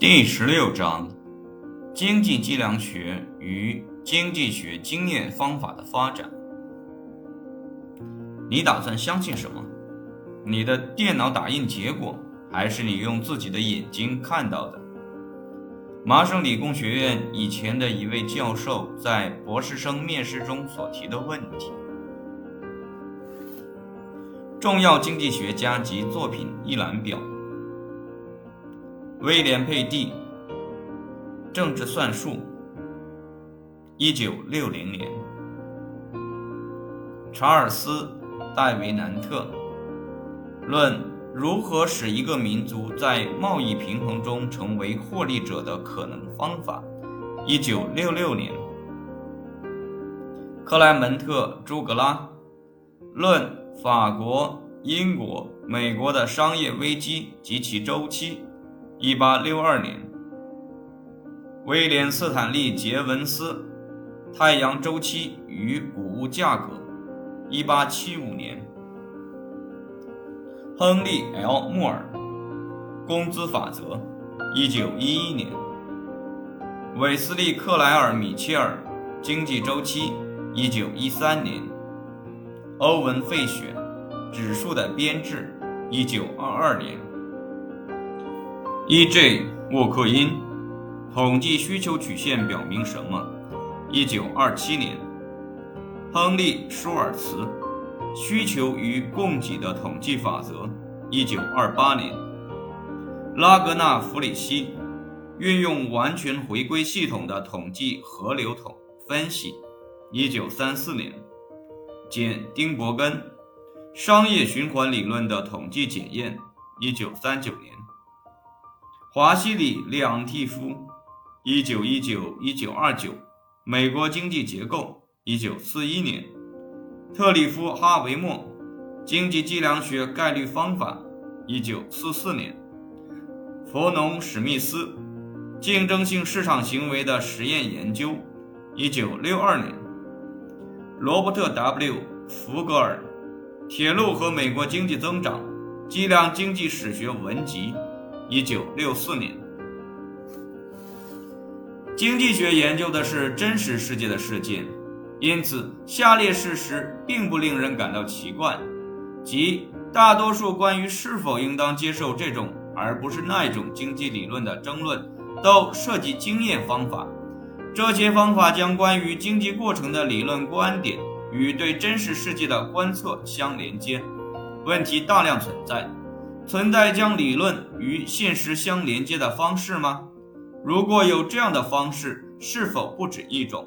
第十六章：经济计量学与经济学经验方法的发展。你打算相信什么？你的电脑打印结果，还是你用自己的眼睛看到的？麻省理工学院以前的一位教授在博士生面试中所提的问题。重要经济学家及作品一览表：威廉·佩蒂，《政治算术》，一九六零年；查尔斯·戴维南特，《论如何使一个民族在贸易平衡中成为获利者的可能方法》，一九六六年；克莱门特·朱格拉，《论》。法国、英国、美国的商业危机及其周期，一八六二年；威廉·斯坦利·杰文斯，《太阳周期与谷物价格》，一八七五年；亨利 ·L· 穆尔，《工资法则》，一九一一年；韦斯利·克莱尔·米切尔，《经济周期》，一九一三年。欧文·费雪，《指数的编制》，一九二二年。E.J. 沃克因，《统计需求曲线表明什么》，一九二七年。亨利·舒尔茨，《需求与供给的统计法则》，一九二八年。拉格纳·弗里希，《运用完全回归系统的统计河流统分析》，一九三四年。简·丁伯根，《商业循环理论的统计检验》，一九三九年；华西里·两替夫，《一九一九一九二九美国经济结构》，一九四一年；特里夫·哈维莫，《经济计量学概率方法》，一九四四年；弗农·史密斯，《竞争性市场行为的实验研究》，一九六二年。罗伯特 ·W· 福格尔，《铁路和美国经济增长：计量经济史学文集》，一九六四年。经济学研究的是真实世界的事件，因此下列事实并不令人感到奇怪：即大多数关于是否应当接受这种而不是那一种经济理论的争论，都涉及经验方法。这些方法将关于经济过程的理论观点与对真实世界的观测相连接。问题大量存在，存在将理论与现实相连接的方式吗？如果有这样的方式，是否不止一种？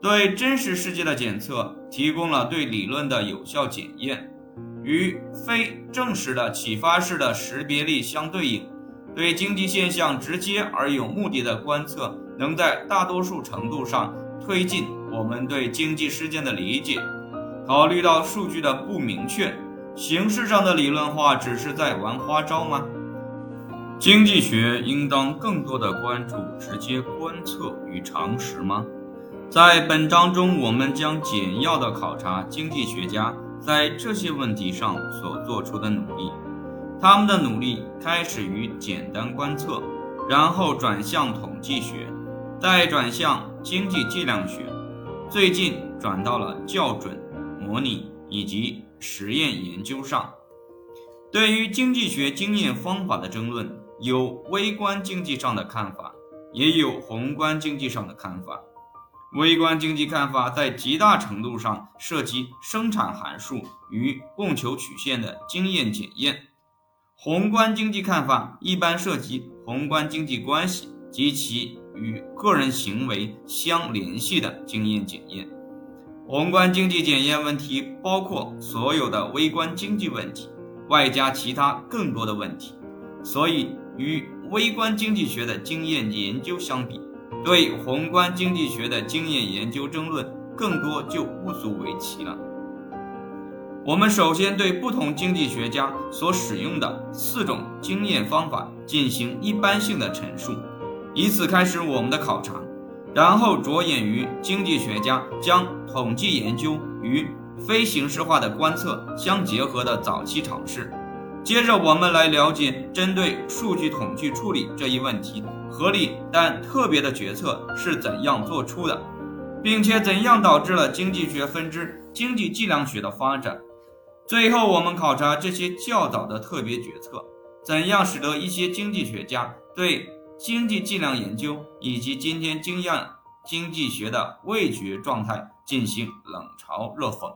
对真实世界的检测提供了对理论的有效检验，与非正式的启发式的识别力相对应。对经济现象直接而有目的的观测。能在大多数程度上推进我们对经济事件的理解。考虑到数据的不明确，形式上的理论化只是在玩花招吗？经济学应当更多的关注直接观测与常识吗？在本章中，我们将简要的考察经济学家在这些问题上所做出的努力。他们的努力开始于简单观测，然后转向统计学。再转向经济计量学，最近转到了校准、模拟以及实验研究上。对于经济学经验方法的争论，有微观经济上的看法，也有宏观经济上的看法。微观经济看法在极大程度上涉及生产函数与供求曲线的经验检验，宏观经济看法一般涉及宏观经济关系及其。与个人行为相联系的经验检验，宏观经济检验问题包括所有的微观经济问题，外加其他更多的问题。所以，与微观经济学的经验研究相比，对宏观经济学的经验研究争论更多就不足为奇了。我们首先对不同经济学家所使用的四种经验方法进行一般性的陈述。以此开始我们的考察，然后着眼于经济学家将统计研究与非形式化的观测相结合的早期尝试，接着，我们来了解针对数据统计处理这一问题，合理但特别的决策是怎样做出的，并且怎样导致了经济学分支经济计量学的发展。最后，我们考察这些较早的特别决策，怎样使得一些经济学家对经济计量研究以及今天经验经济学的味觉状态进行冷嘲热讽。